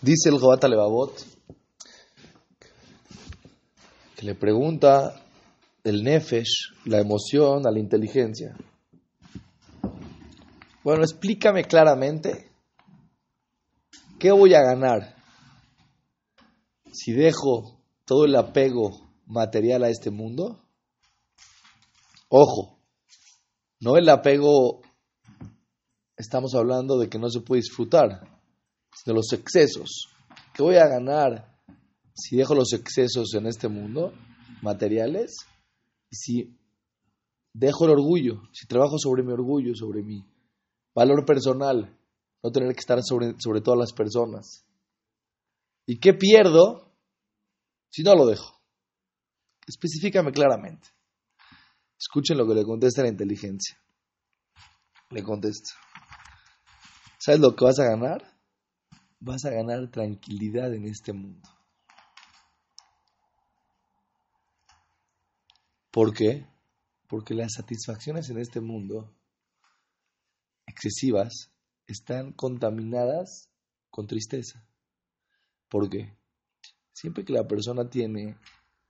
Dice el Jobat Levavot que le pregunta el Nefesh, la emoción, a la inteligencia. Bueno, explícame claramente qué voy a ganar si dejo todo el apego material a este mundo. Ojo, no el apego, estamos hablando de que no se puede disfrutar de los excesos. ¿Qué voy a ganar si dejo los excesos en este mundo, materiales? Y si dejo el orgullo, si trabajo sobre mi orgullo, sobre mi valor personal, no tener que estar sobre, sobre todas las personas. ¿Y qué pierdo si no lo dejo? Específicame claramente. Escuchen lo que le contesta la inteligencia. Le contesta. ¿Sabes lo que vas a ganar? Vas a ganar tranquilidad en este mundo. ¿Por qué? Porque las satisfacciones en este mundo excesivas están contaminadas con tristeza. ¿Por qué? Siempre que la persona tiene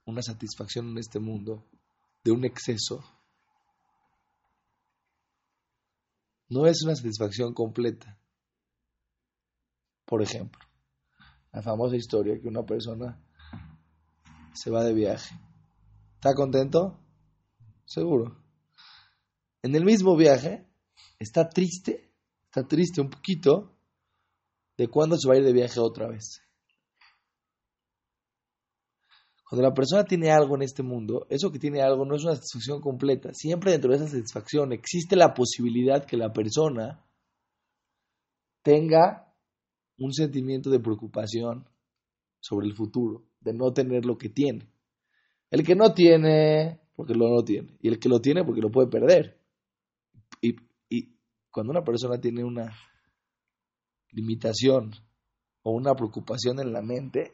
una satisfacción en este mundo de un exceso, no es una satisfacción completa. Por ejemplo, la famosa historia que una persona se va de viaje. ¿Está contento? Seguro. En el mismo viaje está triste, está triste un poquito de cuándo se va a ir de viaje otra vez. Cuando la persona tiene algo en este mundo, eso que tiene algo no es una satisfacción completa. Siempre dentro de esa satisfacción existe la posibilidad que la persona tenga un sentimiento de preocupación sobre el futuro, de no tener lo que tiene. El que no tiene, porque lo no tiene. Y el que lo tiene, porque lo puede perder. Y, y cuando una persona tiene una limitación o una preocupación en la mente,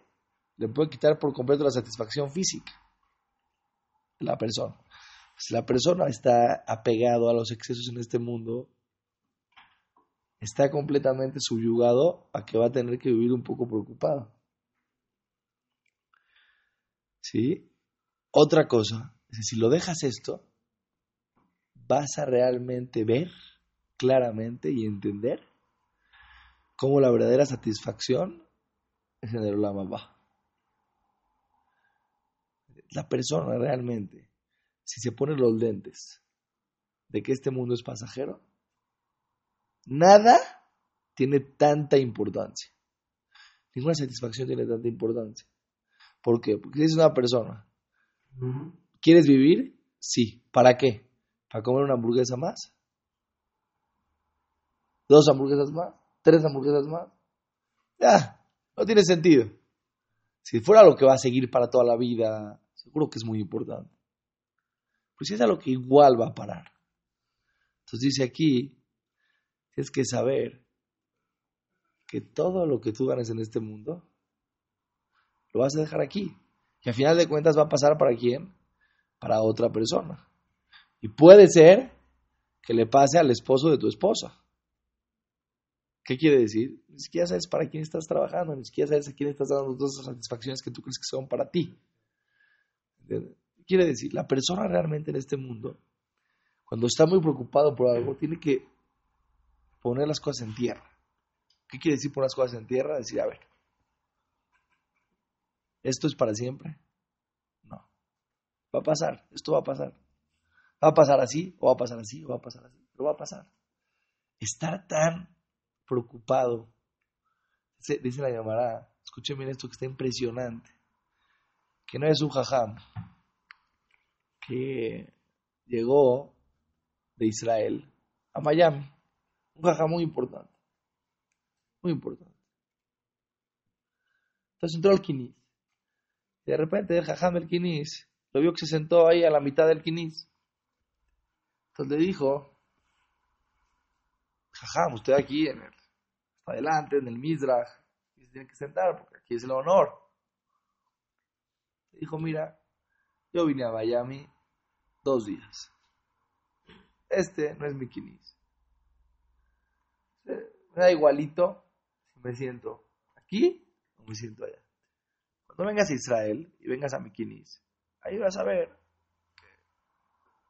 le puede quitar por completo la satisfacción física la persona. Si la persona está apegado a los excesos en este mundo, está completamente subyugado a que va a tener que vivir un poco preocupado. ¿Sí? Otra cosa, si lo dejas esto, vas a realmente ver claramente y entender cómo la verdadera satisfacción es en el Olam La persona realmente, si se pone los lentes de que este mundo es pasajero, Nada tiene tanta importancia. Ninguna satisfacción tiene tanta importancia. ¿Por qué? Porque si eres una persona. ¿Quieres vivir? Sí. ¿Para qué? ¿Para comer una hamburguesa más? ¿Dos hamburguesas más? ¿Tres hamburguesas más? Ya, no tiene sentido. Si fuera lo que va a seguir para toda la vida, seguro que es muy importante. Pues es algo que igual va a parar. Entonces dice aquí, Tienes que saber que todo lo que tú ganes en este mundo lo vas a dejar aquí. Y al final de cuentas va a pasar para quién? Para otra persona. Y puede ser que le pase al esposo de tu esposa. ¿Qué quiere decir? Ni siquiera sabes para quién estás trabajando, ni siquiera sabes a quién estás dando todas esas satisfacciones que tú crees que son para ti. Quiere decir, la persona realmente en este mundo, cuando está muy preocupado por algo, tiene que poner las cosas en tierra. ¿Qué quiere decir poner las cosas en tierra? Decir, a ver, ¿esto es para siempre? No. Va a pasar, esto va a pasar. ¿Va a pasar así? ¿O va a pasar así? ¿O va a pasar así? Pero va a pasar. Estar tan preocupado, dice la llamará, escuchen bien esto que está impresionante, que no es un jajam, que llegó de Israel a Miami un jaja muy importante. Muy importante. Entonces entró al Quinis. Y de repente el jajam del Quinis lo vio que se sentó ahí a la mitad del Quinis. Entonces le dijo, jajam, usted aquí en el, adelante, en el Mizrach, se tiene que sentar porque aquí es el honor. Le dijo, mira, yo vine a Miami dos días. Este no es mi Quinis me da igualito si me siento aquí como me siento allá. Cuando vengas a Israel y vengas a Mikinis, ahí vas a ver.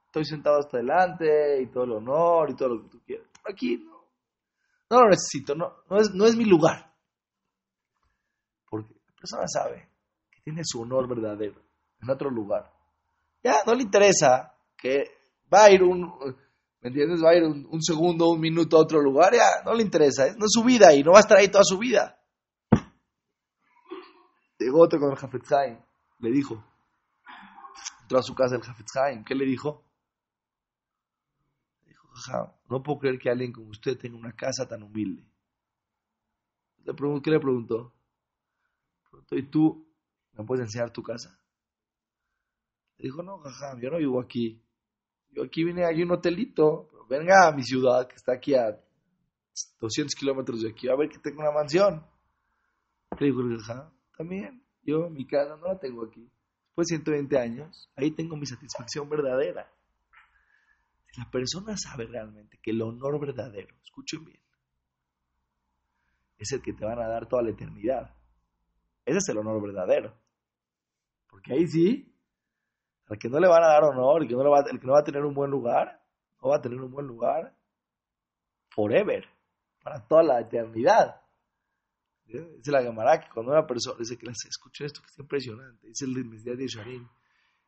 Estoy sentado hasta adelante y todo el honor y todo lo que tú quieras. Aquí no, no lo necesito, no, no, es, no es mi lugar. Porque la persona sabe que tiene su honor verdadero en otro lugar. Ya, no le interesa que va a ir un, ¿me entiendes? Va a ir un, segundo, un minuto a otro lugar, ya, no le interesa, no es su vida y no va a estar ahí toda su vida. Llegó otro con el Jafetz le dijo, entró a su casa el Jafetz ¿qué le dijo? Le dijo, no puedo creer que alguien como usted tenga una casa tan humilde. Le preguntó, ¿Qué le preguntó? preguntó, ¿y tú me puedes enseñar tu casa? Le dijo, no, jaja, yo no vivo aquí. Yo aquí vine, aquí un hotelito. venga a mi ciudad, que está aquí a 200 kilómetros de aquí, a ver que tengo una mansión. Le dijo el también, yo mi casa no la tengo aquí. Después de 120 años, ahí tengo mi satisfacción verdadera. Si la persona sabe realmente que el honor verdadero, escuchen bien, es el que te van a dar toda la eternidad. Ese es el honor verdadero. Porque ahí sí, al que no le van a dar honor, el que no, va, el que no va a tener un buen lugar, no va a tener un buen lugar forever, para toda la eternidad. Dice la Gemara que cuando una persona, dice que escuchen esto que es impresionante, dice el Mesías de Sharim,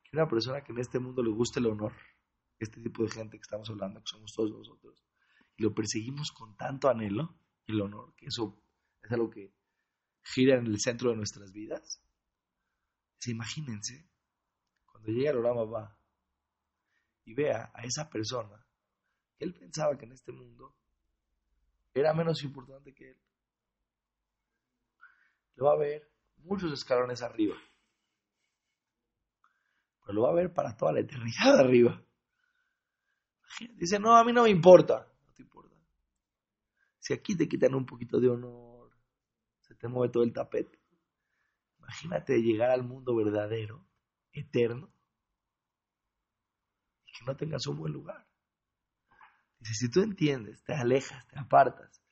que una persona que en este mundo le gusta el honor, este tipo de gente que estamos hablando, que somos todos nosotros, y lo perseguimos con tanto anhelo, el honor, que eso es algo que gira en el centro de nuestras vidas. imagínense cuando llegue al va y vea a esa persona que él pensaba que en este mundo era menos importante que él, lo va a ver muchos escalones arriba. Pero lo va a ver para toda la eternidad arriba. Dice, no, a mí no me importa. No te importa. Si aquí te quitan un poquito de honor, se te mueve todo el tapete. Imagínate llegar al mundo verdadero eterno que no tengas un buen lugar. Dice, si tú entiendes, te alejas, te apartas,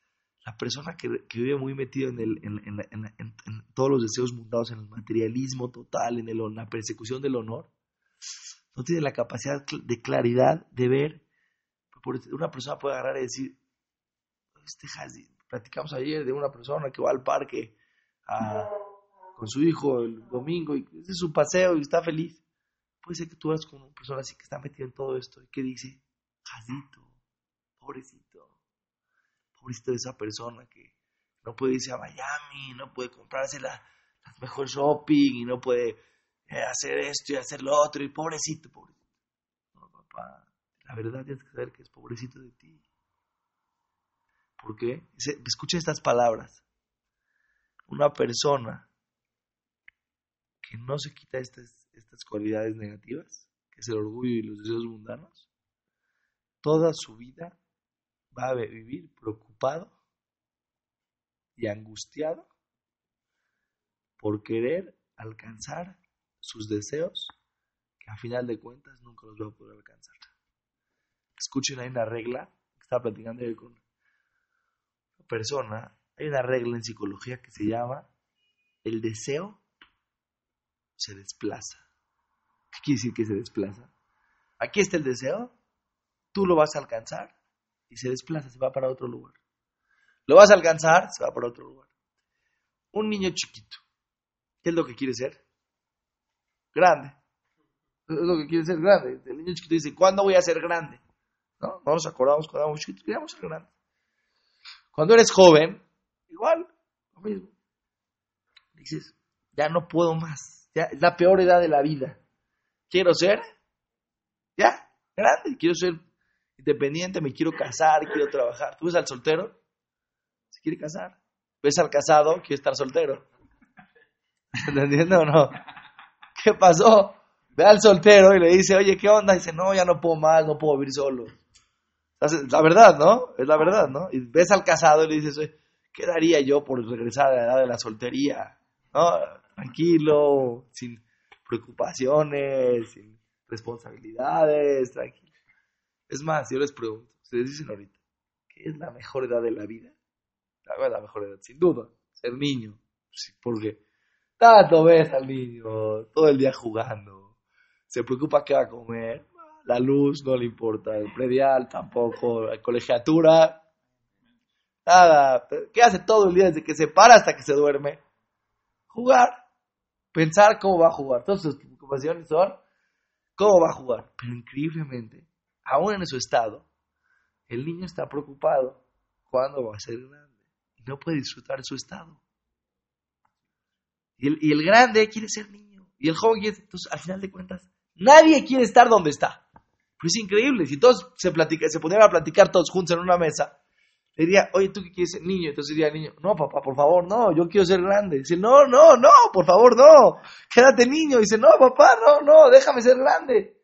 la persona que, vive muy metido en, el, en, todos los deseos mundados, en el materialismo total, en, el, la persecución del honor, no tiene la capacidad de claridad de ver. Una persona puede agarrar y decir, este platicamos ayer de una persona que va al parque con su hijo el domingo y es su paseo y está feliz. Puede ser que tú eres con una persona así que está metida en todo esto y que dice, jadito, pobrecito, pobrecito de esa persona que no puede irse a Miami, no puede comprarse la, mejor shopping y no puede eh, hacer esto y hacer lo otro y pobrecito, pobrecito. No, papá, la verdad tienes que saber que es pobrecito de ti. ¿Por qué? Escucha estas palabras. Una persona que no se quita estas, estas cualidades negativas, que es el orgullo y los deseos mundanos, toda su vida va a vivir preocupado y angustiado por querer alcanzar sus deseos que a final de cuentas nunca los va a poder alcanzar. Escuchen, hay una regla, estaba platicando con una persona, hay una regla en psicología que se llama el deseo se desplaza. ¿Qué quiere decir que se desplaza? Aquí está el deseo, tú lo vas a alcanzar y se desplaza, se va para otro lugar. Lo vas a alcanzar, se va para otro lugar. Un niño chiquito, ¿qué es lo que quiere ser? Grande. Es lo que quiere ser grande. El niño chiquito dice, ¿cuándo voy a ser grande? ¿No? no nos acordamos cuando éramos chiquitos, queríamos ser grandes. Cuando eres joven, igual, lo mismo. Dices, ya no puedo más es la peor edad de la vida. Quiero ser, ya, grande, quiero ser independiente, me quiero casar, quiero trabajar. ¿Tú ves al soltero? Se quiere casar. ¿Ves al casado? Quiere estar soltero. ¿Entendiendo o no? ¿Qué pasó? Ve al soltero y le dice, oye, ¿qué onda? Dice, no, ya no puedo más, no puedo vivir solo. La verdad, ¿no? Es la verdad, ¿no? Y ves al casado y le dices, ¿qué daría yo por regresar a la edad de la soltería? ¿No? Tranquilo, sin preocupaciones, sin responsabilidades, tranquilo. Es más, yo les pregunto, ustedes dicen ahorita, ¿qué es la mejor edad de la vida? La, mejor edad, sin duda, ser niño, porque tanto ves al niño todo el día jugando, se preocupa qué va a comer, la luz no le importa, el predial tampoco, la colegiatura, nada. ¿Qué hace todo el día desde que se para hasta que se duerme? Jugar, pensar cómo va a jugar. Todas sus preocupaciones son cómo va a jugar. Pero increíblemente, aún en su estado, el niño está preocupado cuándo va a ser grande y no puede disfrutar de su estado. Y el, y el grande quiere ser niño y el joven quiere, entonces al final de cuentas, nadie quiere estar donde está. Pero es increíble, si todos se, platica, se ponían platicar todos juntos en una mesa, le diría, oye, ¿tú qué quieres ser niño? Entonces diría niño, no, papá, por favor, no, yo quiero ser grande. Dice, no, no, no, por favor, no, quédate niño. Dice, no, papá, no, no, déjame ser grande.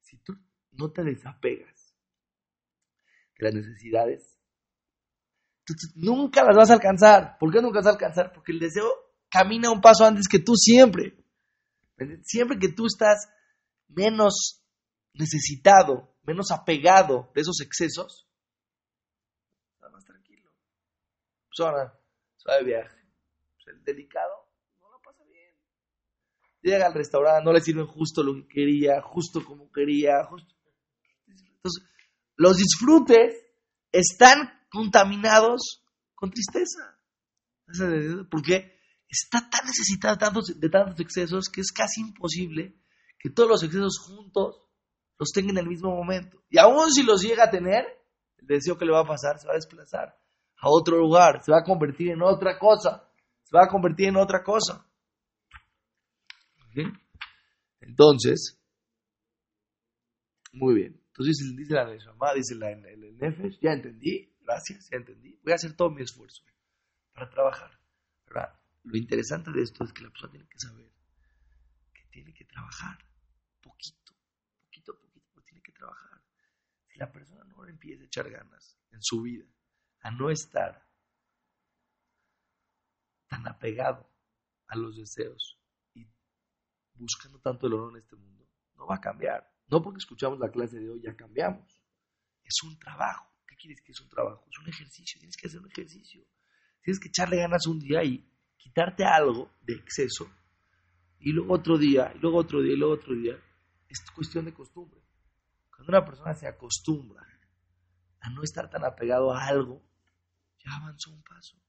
Si tú no te desapegas de las necesidades, nunca las vas a alcanzar. ¿Por qué nunca vas a alcanzar? Porque el deseo camina un paso antes que tú siempre. Siempre que tú estás menos necesitado, menos apegado de esos excesos, estás más tranquilo. Pues ahora, viaje. Pues el delicado no lo pasa bien. Llega al restaurante, no le sirven justo lo que quería, justo como quería. Justo. Entonces, los disfrutes están contaminados con tristeza. ¿Por qué? está tan necesitada de tantos excesos que es casi imposible que todos los excesos juntos los tenga en el mismo momento. Y aún si los llega a tener, el deseo que le va a pasar se va a desplazar a otro lugar, se va a convertir en otra cosa, se va a convertir en otra cosa. Entonces, muy bien. Entonces dice la mamá, dice la, el, el Nefesh, ya entendí, gracias, ya entendí. Voy a hacer todo mi esfuerzo para trabajar. Lo interesante de esto es que la persona tiene que saber que tiene que trabajar poquito, poquito, pero tiene que trabajar. Si la persona no empieza a echar ganas en su vida, a no estar tan apegado a los deseos y buscando tanto el honor en este mundo, no va a cambiar. No porque escuchamos la clase de hoy ya cambiamos. Es un trabajo. ¿Qué quieres que es un trabajo? Es un ejercicio. Tienes que hacer un ejercicio. Tienes que echarle ganas un día y quitarte algo de exceso y luego otro día, y luego otro día, y luego otro día, es cuestión de costumbre. Cuando una persona se acostumbra a no estar tan apegado a algo, ya avanzó un paso.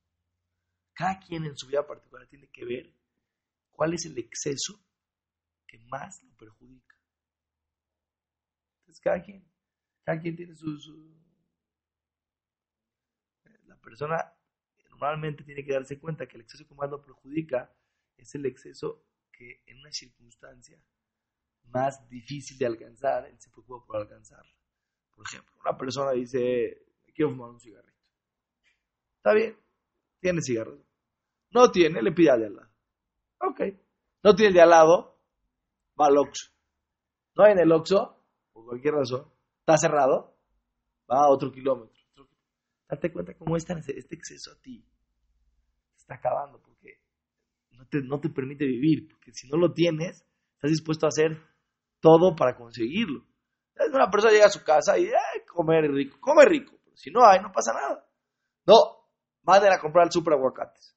Cada quien en su vida particular tiene que ver cuál es el exceso que más lo perjudica. Entonces, cada quien, cada quien tiene su, su la persona normalmente tiene que darse cuenta que el exceso que más lo perjudica es el exceso que en una circunstancia más difícil de alcanzar, él se preocupa por alcanzarla. Por ejemplo, una persona dice, quiero fumar un cigarrito. Está bien, tiene cigarro. No tiene, le pide al de al lado. Ok. No tiene el de al lado, va al Oxxo. No hay en el Oxxo, por cualquier razón, está cerrado, va a otro kilómetro. Date cuenta cómo este, este exceso a ti está acabando porque no te, no te permite vivir. Porque si no lo tienes, estás dispuesto a hacer todo para conseguirlo. Una persona llega a su casa y ay, comer rico, come rico. Si no hay, no pasa nada. No, manden a comprar al súper aguacates.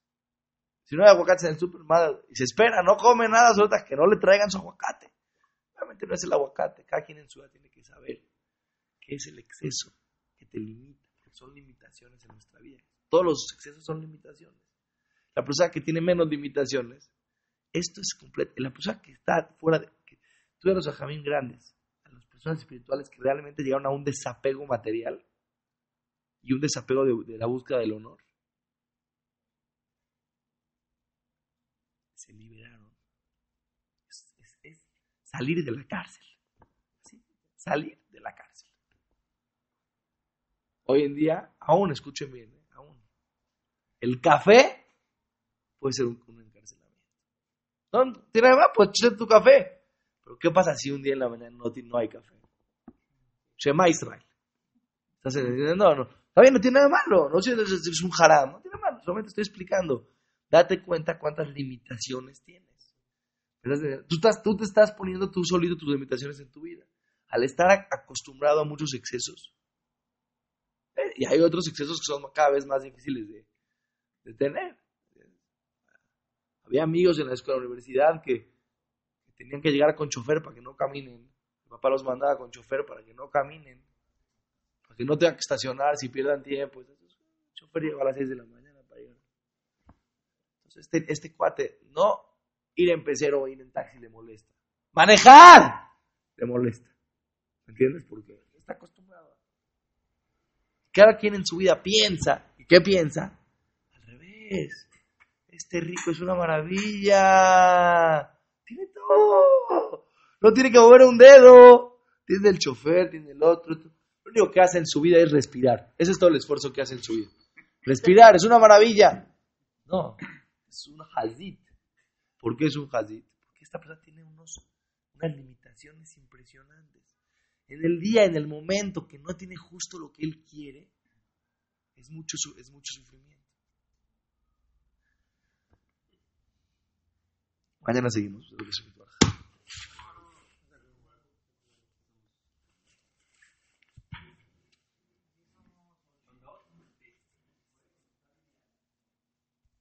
Si no hay aguacates en el súper, y se espera, no come nada, solo que no le traigan su aguacate. Realmente no es el aguacate. Cada quien en su vida tiene que saber qué es el exceso que te limita son limitaciones en nuestra vida. Todos los excesos son limitaciones. La persona que tiene menos limitaciones, esto es completo. La persona que está fuera de. Que, tú los ajamín grandes, a las personas espirituales que realmente llegaron a un desapego material y un desapego de, la búsqueda del honor, se liberaron. Es, salir de la cárcel. Salir de la cárcel. Hoy en día, aún, escuchen bien, ¿eh? aún. El café puede ser un, encarcelamiento. No, tiene más, pues tu café. Pero ¿qué pasa si un día en la mañana no, no hay café? Shema Israel. ¿Estás entendiendo? No, no. Está bien, no tiene nada malo. No es un haram. No tiene nada malo. Solamente estoy explicando. Date cuenta cuántas limitaciones tienes. Tú, estás, tú te estás poniendo tú solito tus limitaciones en tu vida. Al estar acostumbrado a muchos excesos, y hay otros excesos que son cada vez más difíciles de, de tener. Había amigos en la escuela, universidad que, tenían que llegar con chofer para que no caminen. Mi papá los mandaba con chofer para que no caminen, para que no tengan que estacionar si pierdan tiempo. el chofer llegó a las 6 de la mañana para llegar. Entonces, este, este cuate, no ir en pecero o ir en taxi le molesta. Manejar le molesta. ¿Me entiendes? Porque está acostumbrado. Cada quien en su vida piensa. ¿Y qué piensa? Al revés este rico es una maravilla. Tiene todo. No tiene que mover un dedo. Tiene el chofer, tiene el otro. Lo único que hace en su vida es respirar. Ese es todo el esfuerzo que hace en su vida. Respirar, es una maravilla. No, es un hazit. ¿Por qué es un hazit? Porque esta persona tiene unas limitaciones impresionantes. En el día, en el momento que no tiene justo lo que él quiere, es mucho, es mucho sufrimiento. Mañana seguimos.